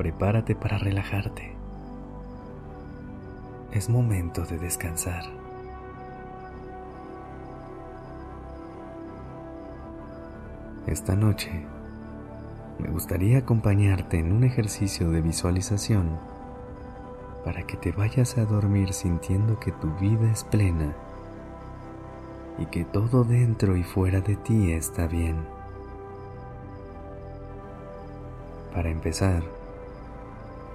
Prepárate para relajarte. Es momento de descansar. Esta noche me gustaría acompañarte en un ejercicio de visualización para que te vayas a dormir sintiendo que tu vida es plena y que todo dentro y fuera de ti está bien. Para empezar,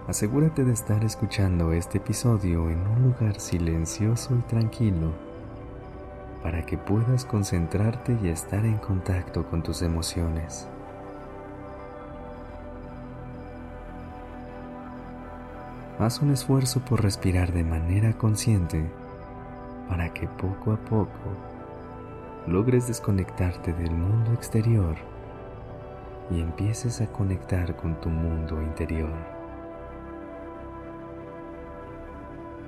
asegúrate de estar escuchando este episodio en un lugar silencioso y tranquilo para que puedas concentrarte y estar en contacto con tus emociones. Haz un esfuerzo por respirar de manera consciente para que poco a poco logres desconectarte del mundo exterior y empieces a conectar con tu mundo interior.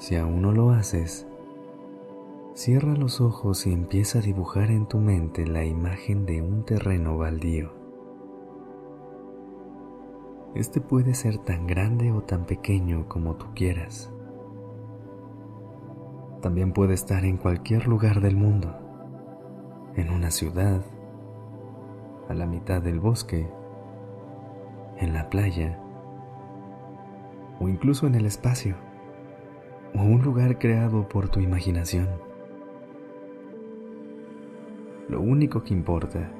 Si aún no lo haces, cierra los ojos y empieza a dibujar en tu mente la imagen de un terreno baldío. Este puede ser tan grande o tan pequeño como tú quieras. También puede estar en cualquier lugar del mundo, en una ciudad, a la mitad del bosque, en la playa o incluso en el espacio o un lugar creado por tu imaginación. Lo único que importa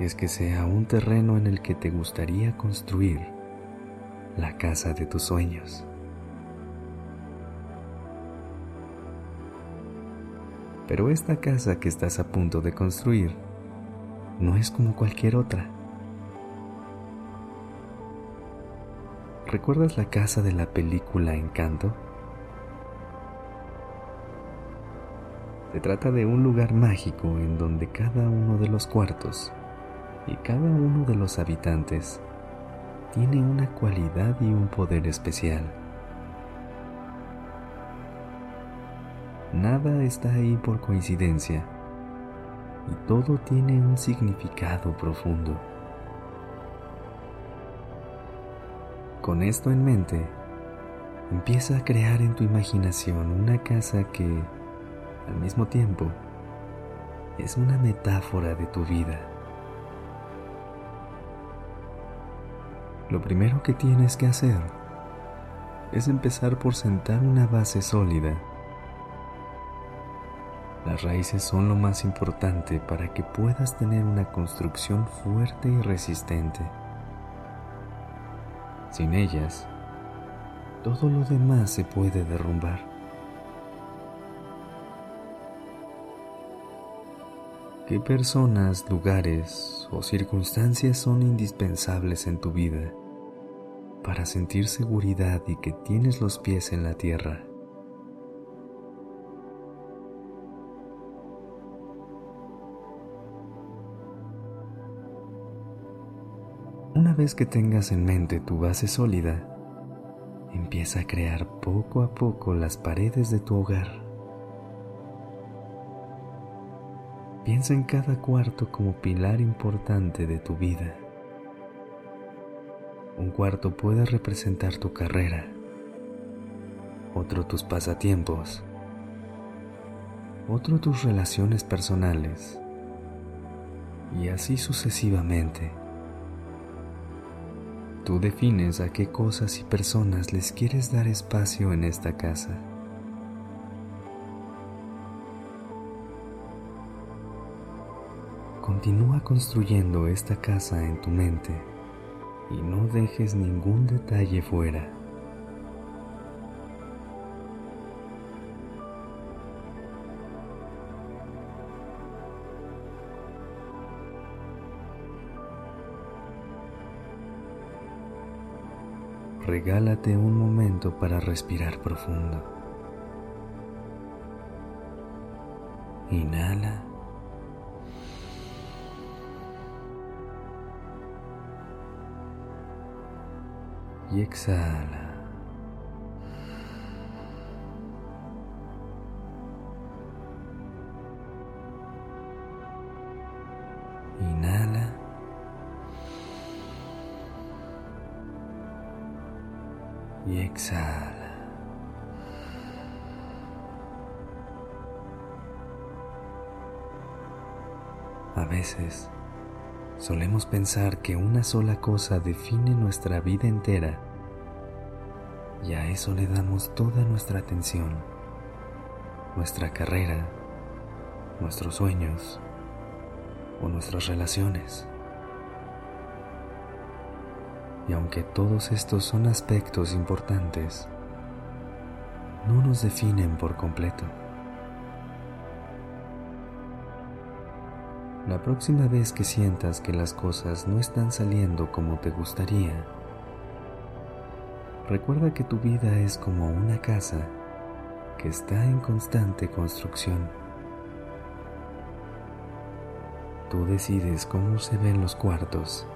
es que sea un terreno en el que te gustaría construir la casa de tus sueños. Pero esta casa que estás a punto de construir no es como cualquier otra. ¿Recuerdas la casa de la película Encanto? Se trata de un lugar mágico en donde cada uno de los cuartos y cada uno de los habitantes tiene una cualidad y un poder especial. Nada está ahí por coincidencia y todo tiene un significado profundo. Con esto en mente, empieza a crear en tu imaginación una casa que al mismo tiempo, es una metáfora de tu vida. Lo primero que tienes que hacer es empezar por sentar una base sólida. Las raíces son lo más importante para que puedas tener una construcción fuerte y resistente. Sin ellas, todo lo demás se puede derrumbar. ¿Qué personas, lugares o circunstancias son indispensables en tu vida para sentir seguridad y que tienes los pies en la tierra? Una vez que tengas en mente tu base sólida, empieza a crear poco a poco las paredes de tu hogar. Piensa en cada cuarto como pilar importante de tu vida. Un cuarto puede representar tu carrera, otro tus pasatiempos, otro tus relaciones personales y así sucesivamente. Tú defines a qué cosas y personas les quieres dar espacio en esta casa. Continúa construyendo esta casa en tu mente y no dejes ningún detalle fuera. regálate un momento para respirar profundo. Inhala. Y exhala. Inhala. y exhala. A veces solemos pensar que una sola cosa define nuestra vida entera y a eso le damos toda nuestra atención, nuestra carrera, nuestros sueños o nuestras relaciones. Y aunque todos estos son aspectos importantes, no nos definen por completo. La próxima vez que sientas que las cosas no están saliendo como te gustaría, recuerda que tu vida es como una casa que está en constante construcción. Tú decides cómo se ven los cuartos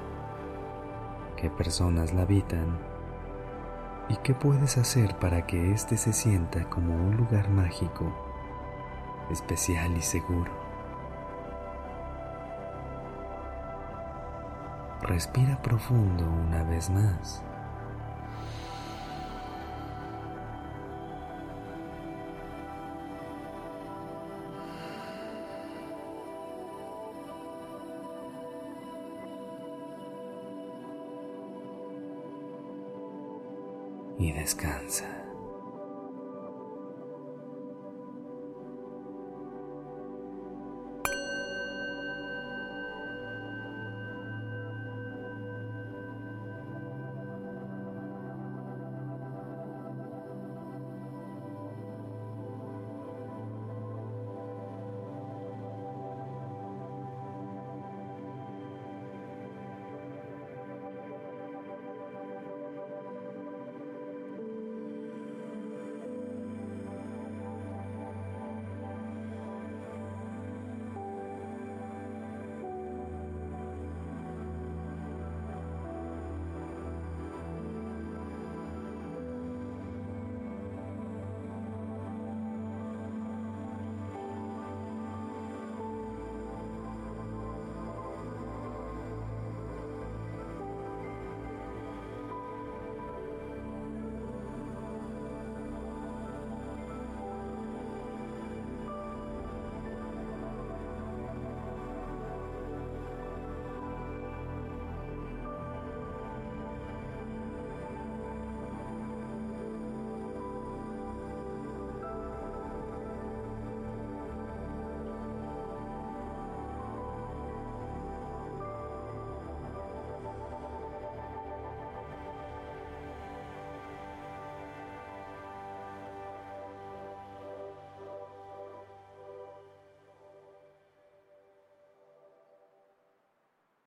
qué personas la habitan y qué puedes hacer para que éste se sienta como un lugar mágico, especial y seguro. Respira profundo una vez más. y descansa.